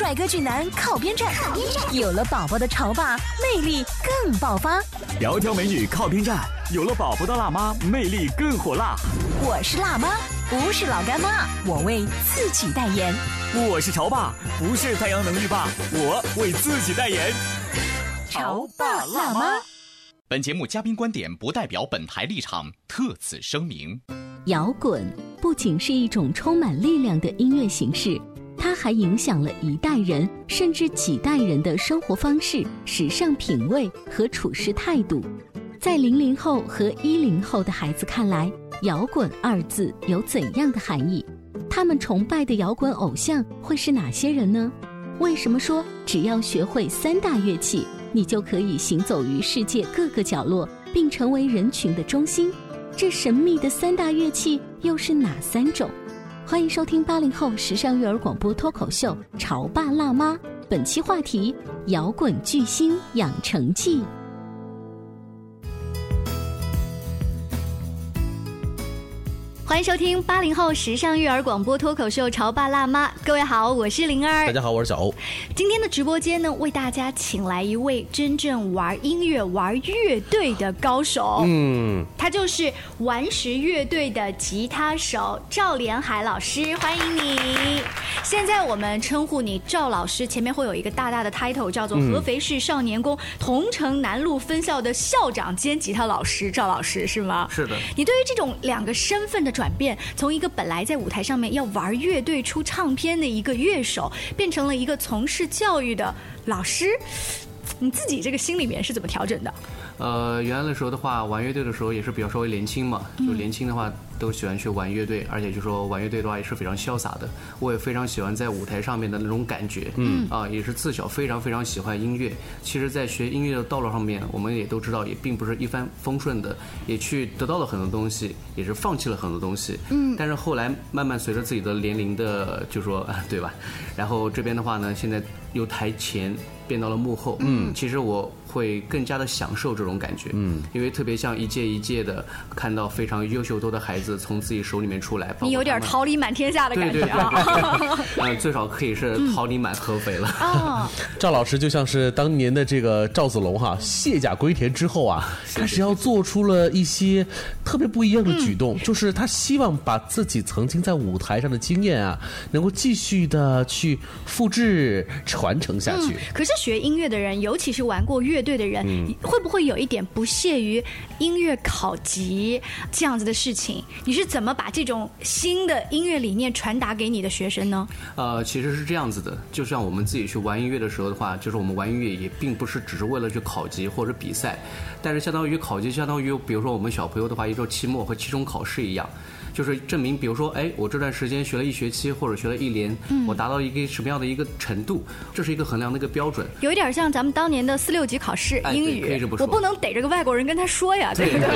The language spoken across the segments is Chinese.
帅哥俊男靠边站，有了宝宝的潮爸魅力更爆发。窈窕美女靠边站，有了宝宝的辣妈魅力更火辣。我是辣妈，不是老干妈，我为自己代言。我是潮爸，不是太阳能浴霸，我为自己代言。潮爸辣妈。本节目嘉宾观点不代表本台立场，特此声明。摇滚不仅是一种充满力量的音乐形式。它还影响了一代人甚至几代人的生活方式、时尚品味和处事态度。在零零后和一零后的孩子看来，“摇滚”二字有怎样的含义？他们崇拜的摇滚偶像会是哪些人呢？为什么说只要学会三大乐器，你就可以行走于世界各个角落，并成为人群的中心？这神秘的三大乐器又是哪三种？欢迎收听八零后时尚育儿广播脱口秀《潮爸辣妈》，本期话题：摇滚巨星养成记。欢迎收听八零后时尚育儿广播脱口秀《潮爸辣妈》，各位好，我是灵儿，大家好，我是小欧。今天的直播间呢，为大家请来一位真正玩音乐、玩乐队的高手，嗯，他就是顽石乐队的吉他手赵连海老师，欢迎你。现在我们称呼你赵老师，前面会有一个大大的 title，叫做合肥市少年宫桐城南路分校的校长兼吉他老师赵老师，是吗？是的。你对于这种两个身份的。转变，从一个本来在舞台上面要玩乐队出唱片的一个乐手，变成了一个从事教育的老师，你自己这个心里面是怎么调整的？呃，原来的时候的话，玩乐队的时候也是比较稍微年轻嘛，就年轻的话都喜欢去玩乐队，而且就说玩乐队的话也是非常潇洒的。我也非常喜欢在舞台上面的那种感觉，嗯，啊，也是自小非常非常喜欢音乐。其实，在学音乐的道路上面，我们也都知道，也并不是一帆风顺的，也去得到了很多东西，也是放弃了很多东西，嗯。但是后来慢慢随着自己的年龄的，就说对吧？然后这边的话呢，现在由台前变到了幕后，嗯，其实我。会更加的享受这种感觉，嗯，因为特别像一届一届的看到非常优秀多的孩子从自己手里面出来，你有点桃李满天下的感觉啊，呃，最少可以是桃李满合肥了。啊，赵老师就像是当年的这个赵子龙哈，卸甲归田之后啊，开始要做出了一些特别不一样的举动，就是他希望把自己曾经在舞台上的经验啊，能够继续的去复制传承下去。可是学音乐的人，尤其是玩过乐。乐队的人会不会有一点不屑于音乐考级这样子的事情？你是怎么把这种新的音乐理念传达给你的学生呢？呃，其实是这样子的，就像我们自己去玩音乐的时候的话，就是我们玩音乐也并不是只是为了去考级或者比赛，但是相当于考级，相当于比如说我们小朋友的话，一周期末和期中考试一样。就是证明，比如说，哎，我这段时间学了一学期或者学了一年，我达到一个什么样的一一个程度，这是一个衡量的一个标准。有一点像咱们当年的四六级考试英语，我不能逮着个外国人跟他说呀，对不对？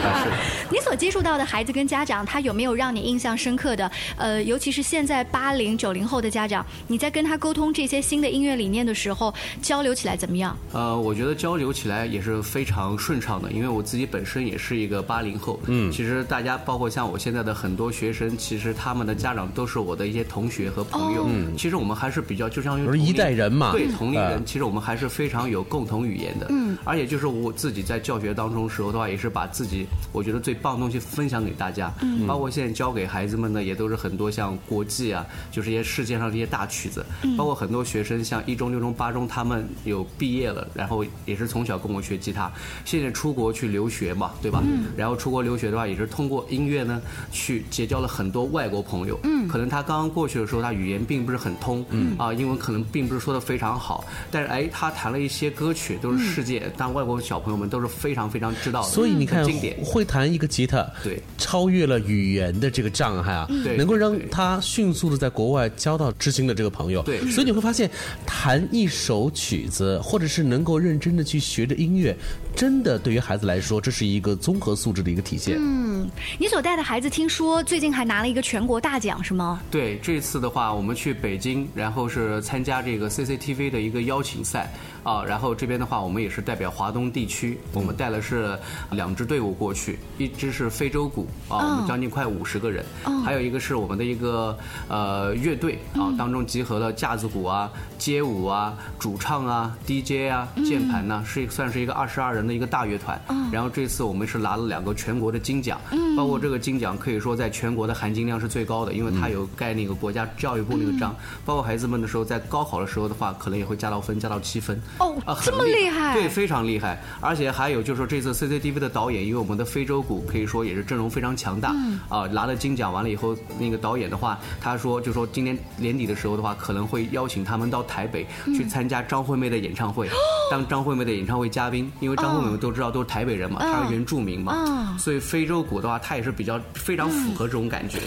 你所接触到的孩子跟家长，他有没有让你印象深刻的？呃，尤其是现在八零九零后的家长，你在跟他沟通这些新的音乐理念的时候，交流起来怎么样？呃，我觉得交流起来也是非常顺畅的，因为我自己本身也是一个八零后。嗯，其实大家包括像我现现在的很多学生，其实他们的家长都是我的一些同学和朋友。嗯，其实我们还是比较，就像于一代人嘛，对同龄人，其实我们还是非常有共同语言的。嗯，而且就是我自己在教学当中时候的话，也是把自己我觉得最棒的东西分享给大家。嗯，包括现在教给孩子们的，也都是很多像国际啊，就是一些世界上这些大曲子。嗯，包括很多学生像一中、六中、八中，他们有毕业了，然后也是从小跟我学吉他，现在出国去留学嘛，对吧？嗯，然后出国留学的话，也是通过音乐呢。去结交了很多外国朋友，嗯，可能他刚刚过去的时候，他语言并不是很通，嗯。啊，英文可能并不是说的非常好，但是哎，他弹了一些歌曲，都是世界，当外国小朋友们都是非常非常知道的，所以你看经典，会弹一个吉他，对，超越了语言的这个障碍啊，对。能够让他迅速的在国外交到知心的这个朋友。对。所以你会发现，弹一首曲子，或者是能够认真的去学着音乐，真的对于孩子来说，这是一个综合素质的一个体现。嗯你所带的孩子听说最近还拿了一个全国大奖是吗？对，这次的话，我们去北京，然后是参加这个 CCTV 的一个邀请赛啊，然后这边的话，我们也是代表华东地区，我们带了是两支队伍过去，一支是非洲鼓啊，我们将近快五十个人，还有一个是我们的一个呃乐队啊，当中集合了架子鼓啊、街舞啊、主唱啊、DJ 啊、键盘呢、是算是一个二十二人的一个大乐团。然后这次我们是拿了两个全国的金奖，包括这个金奖可以说在全国的含金量是最高的，因为它有盖那个国家教育部那个章，包括孩子们的时候在高考的时候的话，可能也会加到分，加到七分。哦啊这么厉害对，非常厉害。而且还有就是说，这次 CCTV 的导演，因为我们的非洲鼓可以说也是阵容非常强大，啊，拿了金奖完了以后，那个导演的话，他说就说今年年底的时候的话，可能会邀请他们到台北去参加张惠妹的演唱会，当张惠妹的演唱会嘉宾，因为张惠妹都知道都是台北人嘛，她是原住民嘛，所以非洲鼓的话，它也是比较非常符合这种感觉，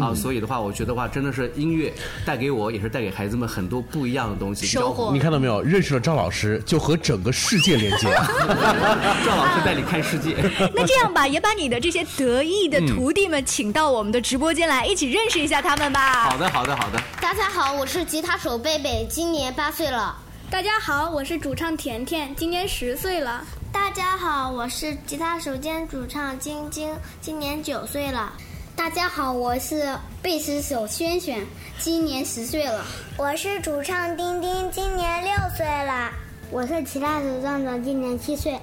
啊，所以的话，我觉得话真的是音乐带给我，也是带给孩子们很多不一样的东西，收获你看到没有？认识了张老师，就和整个世界连接。赵老师带你看世界。那这样吧，也把你的这些得意的徒弟们请到我们的直播间来，一起认识一下他们吧。好的，好的，好的。大家好，我是吉他手贝贝，今年八岁了。大家好，我是主唱甜甜，今年十岁了。大家好，我是吉他手兼主唱晶晶，今年九岁了。大家好，我是贝斯手轩轩，今年十岁了。我是主唱丁丁，今年六岁了。我是吉他手壮壮，今年七岁。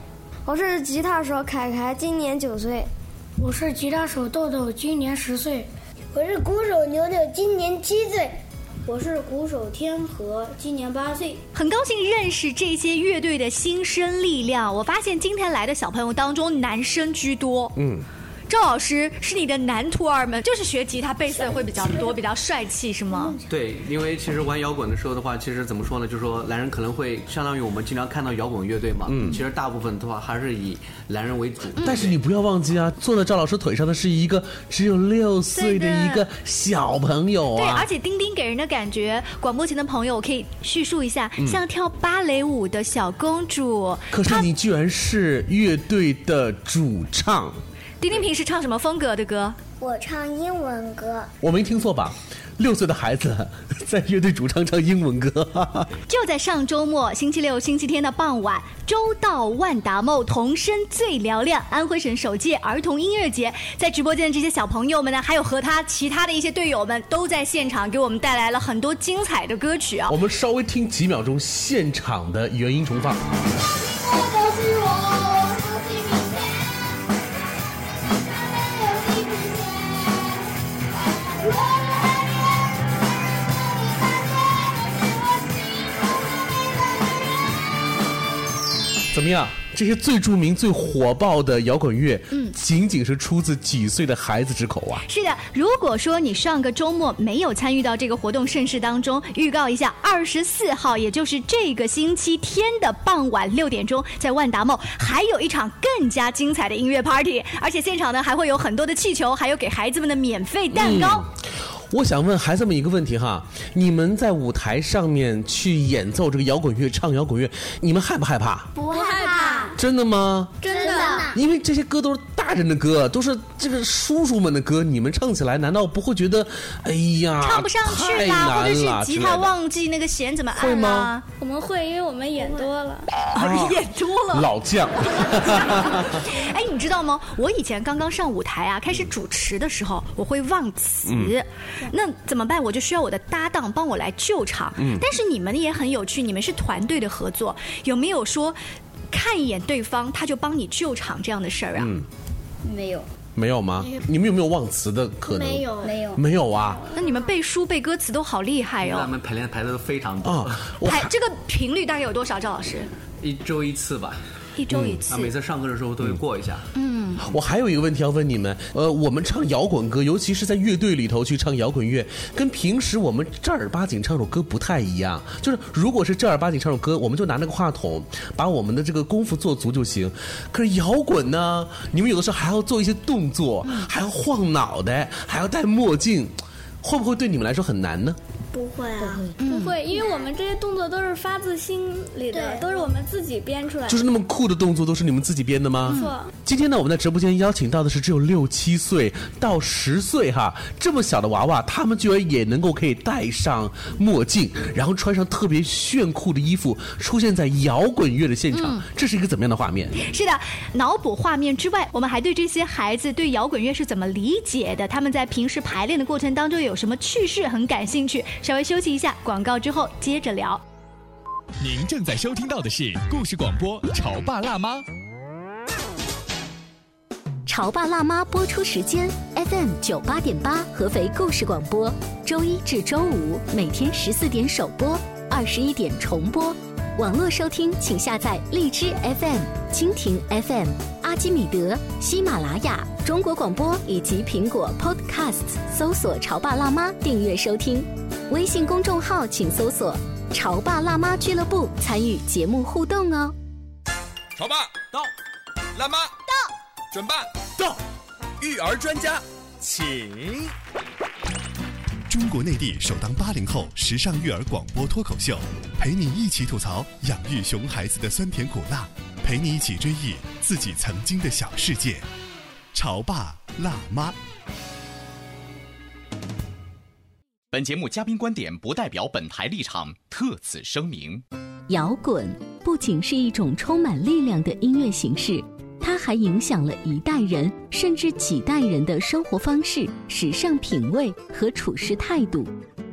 我是吉他手凯凯，今年九岁。我是吉他手豆豆，今年十岁。我是鼓手牛牛，今年七岁。我是鼓手天河，今年八岁。很高兴认识这些乐队的新生力量。我发现今天来的小朋友当中，男生居多。嗯。赵老师是你的男徒儿们，就是学吉他、贝斯的会比较多，比较帅气，是吗？对，因为其实玩摇滚的时候的话，其实怎么说呢？就是说男人可能会相当于我们经常看到摇滚乐队嘛，嗯，其实大部分的话还是以男人为主。但是你不要忘记啊，坐在赵老师腿上的是一个只有六岁的一个小朋友对，啊而。且丁丁给人的感觉，广播前的朋友我可以叙述一下，像跳芭蕾舞的小公主。可是你居然是乐队的主唱，丁丁平时唱什么风格的歌？我唱英文歌。我没听错吧？六岁的孩子在乐队主唱唱英文歌，就在上周末，星期六、星期天的傍晚，周到万达梦童声最嘹亮，安徽省首届儿童音乐节，在直播间的这些小朋友们呢，还有和他其他的一些队友们，都在现场给我们带来了很多精彩的歌曲啊我。们稍微听几秒钟现场的原音重放。么样？这些最著名、最火爆的摇滚乐，嗯，仅仅是出自几岁的孩子之口啊！是的，如果说你上个周末没有参与到这个活动盛事当中，预告一下，二十四号，也就是这个星期天的傍晚六点钟，在万达梦还有一场更加精彩的音乐 party，而且现场呢还会有很多的气球，还有给孩子们的免费蛋糕。我想问孩子们一个问题哈：你们在舞台上面去演奏这个摇滚乐、唱摇滚乐，你们害不害怕？不害怕，真的吗？真的。因为这些歌都是大人的歌，都是这个叔叔们的歌，你们唱起来难道不会觉觉得，哎呀，唱不上去太啦，或者是吉他忘记那个弦怎么会吗按啦？我们会，因为我们演多了。哦，演多了。老将，哎，你知道吗？我以前刚刚上舞台啊，开始主持的时候，我会忘词，那怎么办？我就需要我的搭档帮我来救场。但是你们也很有趣，你们是团队的合作，有没有说看一眼对方他就帮你救场这样的事儿啊？没有，没有吗？你们有没有忘词的可能？没有，没有。没有啊那你们背书背歌词都好厉害哦。我们排练排的都非常多，啊！排这个频率大概有多少？赵老师，一周一次吧。一周一次啊，。每次上课的时候都会过一下。嗯，我还有一个问题要问你们，呃，我们唱摇滚歌，尤其是在乐队里头去唱摇滚乐，跟平时我们正儿八经唱首歌不太一样。就是如果是正儿八经唱首歌，我们就拿那个话筒，把我们的这个功夫做足就行。可是摇滚呢，你们有的时候还要做一些动作，还要晃脑袋，还要戴墨镜，会不会对你们来说很难呢？不会啊，不会，因为我们这些动作都是发自心里的，都是我们自己编出来的。就是那么酷的动作都是你们自己编的吗？没错。今天呢，我们在直播间邀请到的是只有六七岁到十岁哈这么小的娃娃，他们居然也能够可以戴上墨镜，然后穿上特别炫酷的衣服，出现在摇滚乐的现场，这是一个怎么样的画面？是的，脑补画面之外，我们还对这些孩子对摇滚乐是怎么理解的，他们在平时排练的过程当中有什么趣事很感兴趣。稍微休息一下，广告之后接着聊。您正在收听到的是故事广播《潮爸辣妈》。《潮爸辣妈》播出时间：FM 九八点八，合肥故事广播，周一至周五每天十四点首播，二十一点重播。网络收听，请下载荔枝 FM、蜻蜓 FM、阿基米德、喜马拉雅、中国广播以及苹果 Podcasts，搜索“潮爸辣妈”订阅收听。微信公众号请搜索“潮爸辣妈俱乐部”，参与节目互动哦。潮爸到，辣妈到，准爸到，育儿专家请。中国内地首档八零后时尚育儿广播脱口秀，陪你一起吐槽养育熊孩子的酸甜苦辣，陪你一起追忆自己曾经的小世界。潮爸辣妈。本节目嘉宾观点不代表本台立场，特此声明。摇滚不仅是一种充满力量的音乐形式，它还影响了一代人甚至几代人的生活方式、时尚品味和处事态度。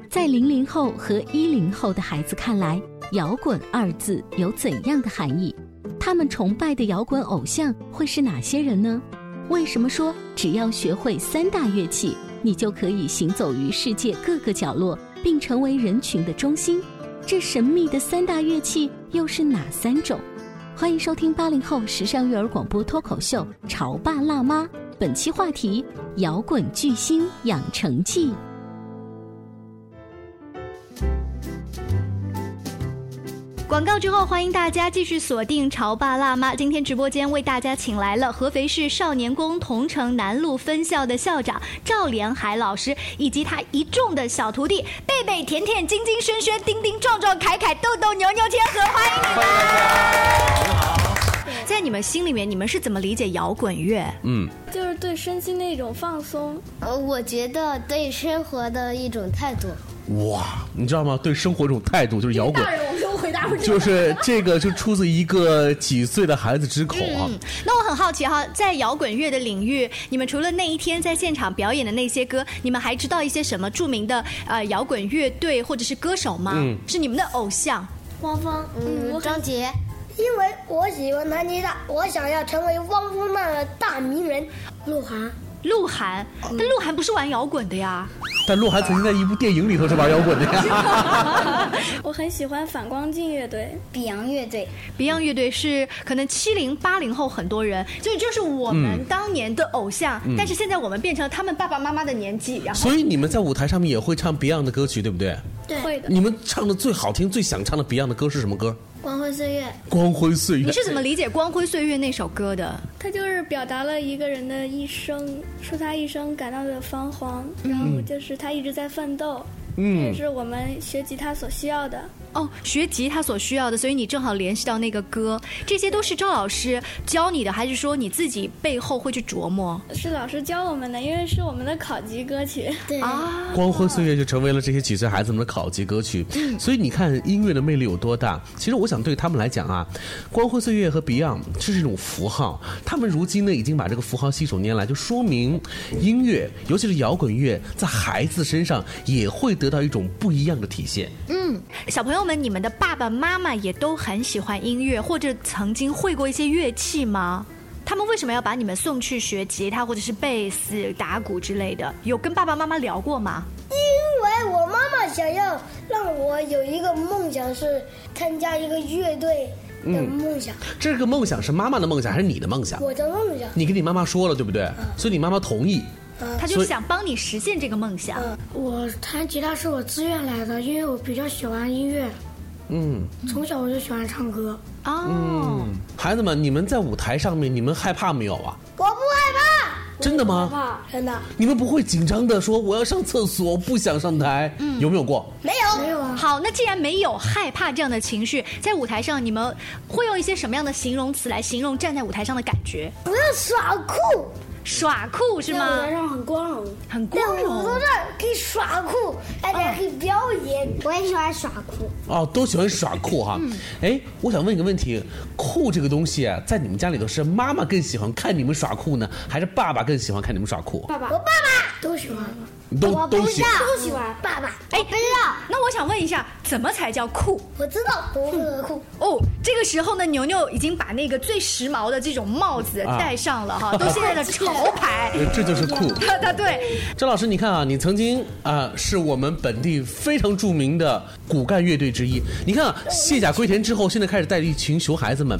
在零零后和一零后的孩子看来，“摇滚”二字有怎样的含义？他们崇拜的摇滚偶像会是哪些人呢？为什么说只要学会三大乐器，你就可以行走于世界各个角落，并成为人群的中心？这神秘的三大乐器又是哪三种？欢迎收听八零后时尚育儿广播脱口秀《潮爸辣妈》，本期话题：摇滚巨星养成记。广告之后，欢迎大家继续锁定《潮爸辣妈》。今天直播间为大家请来了合肥市少年宫桐城南路分校的校长赵连海老师，以及他一众的小徒弟贝贝、甜甜、晶晶、轩轩、丁丁、壮壮、凯凯、豆豆、牛牛、天河，欢迎你们！在你们心里面，你们是怎么理解摇滚乐？嗯，就是对身心的一种放松。呃，我觉得对生活的一种态度。哇，你知道吗？对生活这种态度就是摇滚，就是这个就出自一个几岁的孩子之口啊。嗯，那我很好奇哈，在摇滚乐的领域，你们除了那一天在现场表演的那些歌，你们还知道一些什么著名的呃摇滚乐队或者是歌手吗？嗯是你们的偶像。汪峰，嗯，张杰，因为我喜欢弹吉他，我想要成为汪峰那样的大名人。鹿晗，鹿晗，但鹿晗不是玩摇滚的呀。但鹿晗曾经在一部电影里头是玩摇滚的呀。我很喜欢反光镜乐队、，Beyond 乐队。Beyond 乐队是可能七零八零后很多人，所以就是我们嗯当年的偶像，但是现在我们变成他们爸爸妈妈的年纪，然后所以你们在舞台上面也会唱 Beyond 的歌曲，对不对？对，会的。你们唱的最好听、最想唱的 Beyond 的歌是什么歌？光辉岁月。光辉岁月。你是怎么理解《光辉岁月》那首歌的？它就是表达了一个人的一生，说他一生感到的彷徨，然后就是他一直在奋斗，这也嗯，是我们学吉他所需要的。哦，学吉他所需要的，所以你正好联系到那个歌，这些都是赵老师教你的，还是说你自己背后会去琢磨是老师教我们的，因为是我们的考级歌曲。对，啊？光辉岁月就成为了这些几岁孩子们的考级歌曲。嗯所以你看音乐的魅力有多大？其实我想对他们来讲啊，光辉岁月和 Beyond 这是一种符号，他们如今呢已经把这个符号信手拈来，就说明音乐，尤其是摇滚乐，在孩子身上也会得到一种不一样的体现。小朋友们，你们的爸爸妈妈也都很喜欢音乐，或者曾经会过一些乐器吗？他们为什么要把你们送去学吉他或者是贝斯、打鼓之类的？有跟爸爸妈妈聊过吗？因为我妈妈想要让我有一个梦想是参加一个乐队，的梦想。这个梦想是妈妈的梦想还是你的梦想？我的梦想。你跟你妈妈说了对不对？所以你妈妈同意。他就是想帮你实现这个梦想。我弹吉他是我自愿来的，因为我比较喜欢音乐。嗯，从小我就喜欢唱歌。哦，孩子们，你们在舞台上面，你们害怕没有啊？我不害怕。真的吗？害怕，真的。你们不会紧张的说我要上厕所，不想上台？嗯，有没有过？没有，没有啊。好，那既然没有害怕这样的情绪，在舞台上你们会用一些什么样的形容词来形容站在舞台上的感觉？我要耍酷。耍酷是吗？舞台上很光荣，很光荣。舞台上可以耍酷，大家可以表演。我也喜欢耍酷。哦，都喜欢耍酷哈。哎，我想问一个问题：酷这个东西，在你们家里头是妈妈更喜欢看你们耍酷呢，还是爸爸更喜欢看你们耍酷？爸爸，我爸爸都喜欢。都都喜欢，都喜欢。爸爸，哎，不知道。那我想问一下，怎么才叫酷？我知道，多么酷。哦，这个时候呢，牛牛已经把那个最时髦的这种帽子戴上了哈，都现在的潮牌。这就是酷。他 对。张老师，你看啊，你曾经啊是我们本地非常著名的骨干乐队之一。你看啊，卸甲归田之后，现在开始带一群熊孩子们。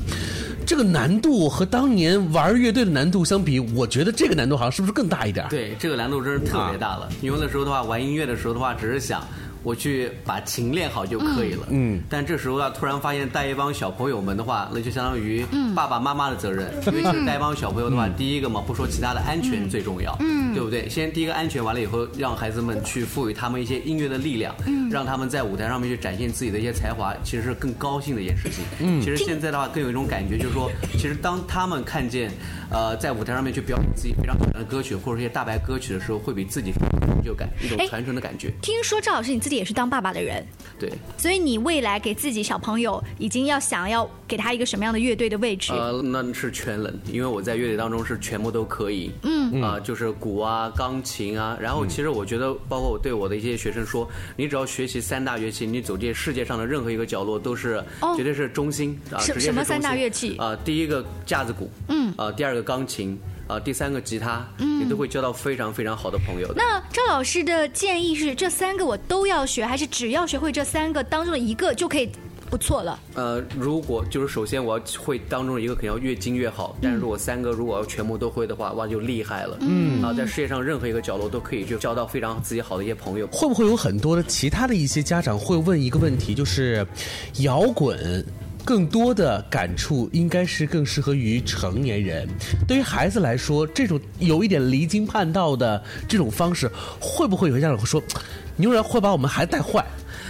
这个难度和当年玩乐队的难度相比，我觉得这个难度好像是不是更大一点？对，这个难度真是特别大了。因为那时候的话，玩音乐的时候的话，只是想。我去把琴练好就可以了。嗯，但这时候要突然发现带一帮小朋友们的话，那就相当于爸爸妈妈的责任。因为其实带一帮小朋友的话，第一个嘛，不说其他的，安全最重要。嗯，对不对？先第一个安全完了以后，让孩子们去赋予他们一些音乐的力量，让他们在舞台上面去展现自己的一些才华，其实是更高兴的一件事情。嗯，其实现在的话更有一种感觉，就是说，其实当他们看见，呃，在舞台上面去表演自己非常喜欢的歌曲或者一些大白歌曲的时候，会比自己有成就感，一种传承的感觉。听说赵老师你自己也是当爸爸的人，对，所以你未来给自己小朋友已经要想要给他一个什么样的乐队的位置？呃，那是全能，因为我在乐队当中是全部都可以，嗯啊，就是鼓啊、钢琴啊，然后其实我觉得，包括我对我的一些学生说，你只要学习三大乐器，你走进世界上的任何一个角落都是绝对是中心啊，什什么三大乐器啊？第一个架子鼓，嗯啊，第二个钢琴。啊，第三个吉他，嗯你都会交到非常非常好的朋友。那赵老师的建议是，这三个我都要学，还是只要学会这三个当中的一个就可以不错了？呃，如果就是首先我要会当中一个，肯定要越精越好。但是如果三个如果要全部都会的话，哇，就厉害了。嗯，啊，在世界上任何一个角落都可以就交到非常自己好的一些朋友。会不会有很多的其他的一些家长会问一个问题，就是摇滚？更多的感触应该是更适合于成年人。对于孩子来说，这种有一点离经叛道的这种方式，会不会有些家长会说，牛人会把我们孩子带坏？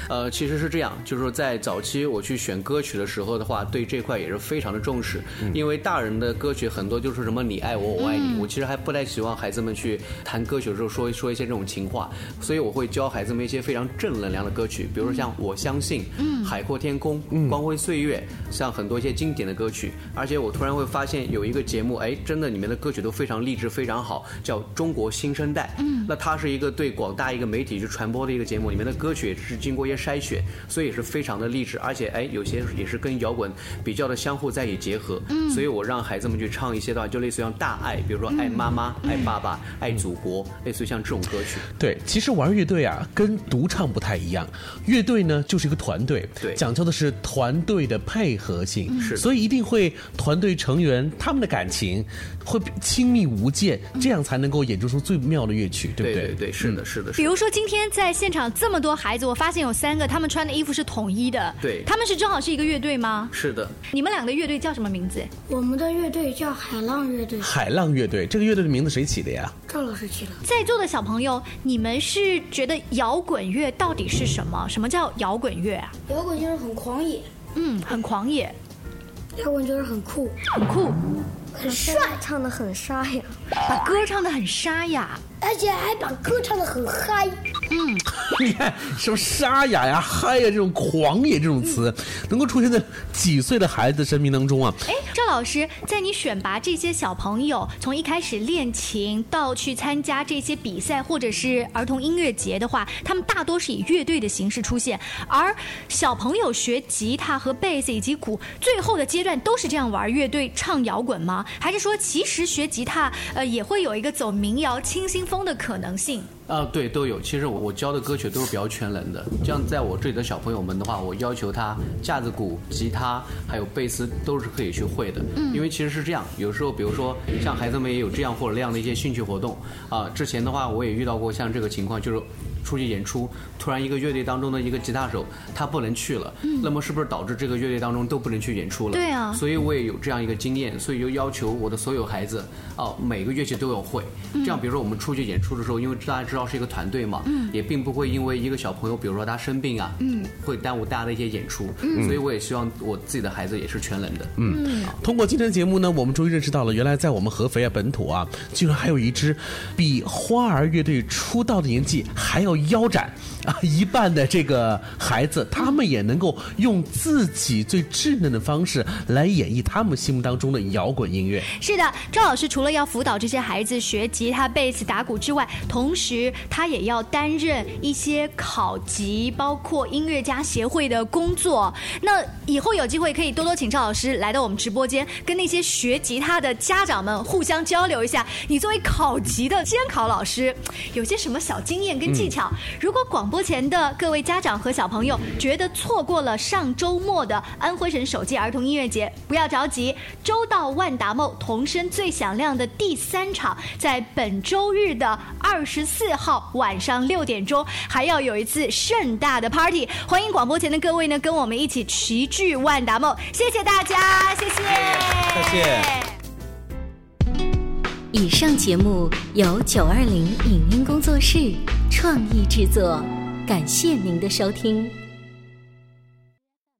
呃，其实是这样，就是说在早期我去选歌曲的时候的话，对这块也是非常的重视，因为大人的歌曲很多就是什么你爱我，我爱你，我其实还不太希望孩子们去弹歌曲的时候说说一些这种情话，所以我会教孩子们一些非常正能量的歌曲，比如说像我相信，海阔天空，光辉岁月，像很多一些经典的歌曲，而且我突然会发现有一个节目，哎，真的里面的歌曲都非常励志，非常好，叫中国新生代，嗯，那它是一个对广大一个媒体去传播的一个节目，里面的歌曲也是经过筛选，所以也是非常的励志，而且哎，有些也是跟摇滚比较的相互在一起结合。嗯，所以我让孩子们去唱一些的话，就类似于像大爱，比如说爱妈妈、爱爸爸、爱祖国，类似于像这种歌曲。对，其实玩乐队啊，跟独唱不太一样。乐队呢，就是一个团队，对，讲究的是团队的配合性，是，所以一定会团队成员他们的感情会亲密无间，这样才能够演奏出最妙的乐曲，对不对？对对，是的，是的。比如说今天在现场这么多孩子，我发现有三。个他们穿的衣服是统一的，对，他们是正好是一个乐队吗？是的。你们两个乐队叫什么名字？我们的乐队叫海浪乐队。海浪乐队，这个乐队的名字谁起的呀？赵老师起的。在座的小朋友，你们是觉得摇滚乐到底是什么？什么叫摇滚乐啊？摇滚就是很狂野，嗯，很狂野。摇滚就是很酷，很酷，很帅，唱的很沙哑，把歌唱的很沙哑。而且还把歌唱的很嗨，嗯，你看什么沙哑呀、嗨呀这种狂野这种词，能够出现在几岁的孩子生命当中啊？哎，赵老师，在你选拔这些小朋友，从一开始练琴到去参加这些比赛或者是儿童音乐节的话，他们大多是以乐队的形式出现，而小朋友学吉他和贝斯以及鼓，最后的阶段都是这样玩乐队唱摇滚吗？还是说其实学吉他呃也会有一个走民谣清新？风的可能性。啊，对，都有。其实我我教的歌曲都是比较全能的。这样在我这里的小朋友们的话，我要求他架子鼓、吉他还有贝斯都是可以去会的。嗯，因为其实是这样，有时候比如说像孩子们也有这样或者那样的一些兴趣活动啊。之前的话我也遇到过像这个情况，就是。出去演出，突然一个乐队当中的一个吉他手他不能去了，那么是不是导致这个乐队当中都不能去演出了？对啊。所以我也有这样一个经验，所以就要求我的所有孩子，哦，每个乐器都要会。这样，比如说我们出去演出的时候，因为大家知道是一个团队嘛，也并不会因为一个小朋友，比如说他生病啊，会耽误大家的一些演出。所以我也希望我自己的孩子也是全能的。嗯。通过今天的节目呢，我们终于认识到了，原来在我们合肥啊本土啊，居然还有一支比花儿乐队出道的年纪还要腰斩。啊，一半的这个孩子，他们也能够用自己最稚嫩的方式来演绎他们心目当中的摇滚音乐。是的，赵老师除了要辅导这些孩子学吉他、贝斯、打鼓之外，同时他也要担任一些考级，包括音乐家协会的工作。那以后有机会可以多多请赵老师来到我们直播间，跟那些学吉他的家长们互相交流一下。你作为考级的监考老师，有些什么小经验跟技巧？如果广播前的各位家长和小朋友觉得错过了上周末的安徽省首届儿童音乐节，不要着急，周到万达梦童声最响亮的第三场，在本周日的二十四号晚上六点钟，还要有一次盛大的 party，欢迎广播前的各位呢，跟我们一起齐聚万达梦，谢谢大家，谢谢，谢谢。以上节目由九二零影音工作室创意制作。感谢您的收听。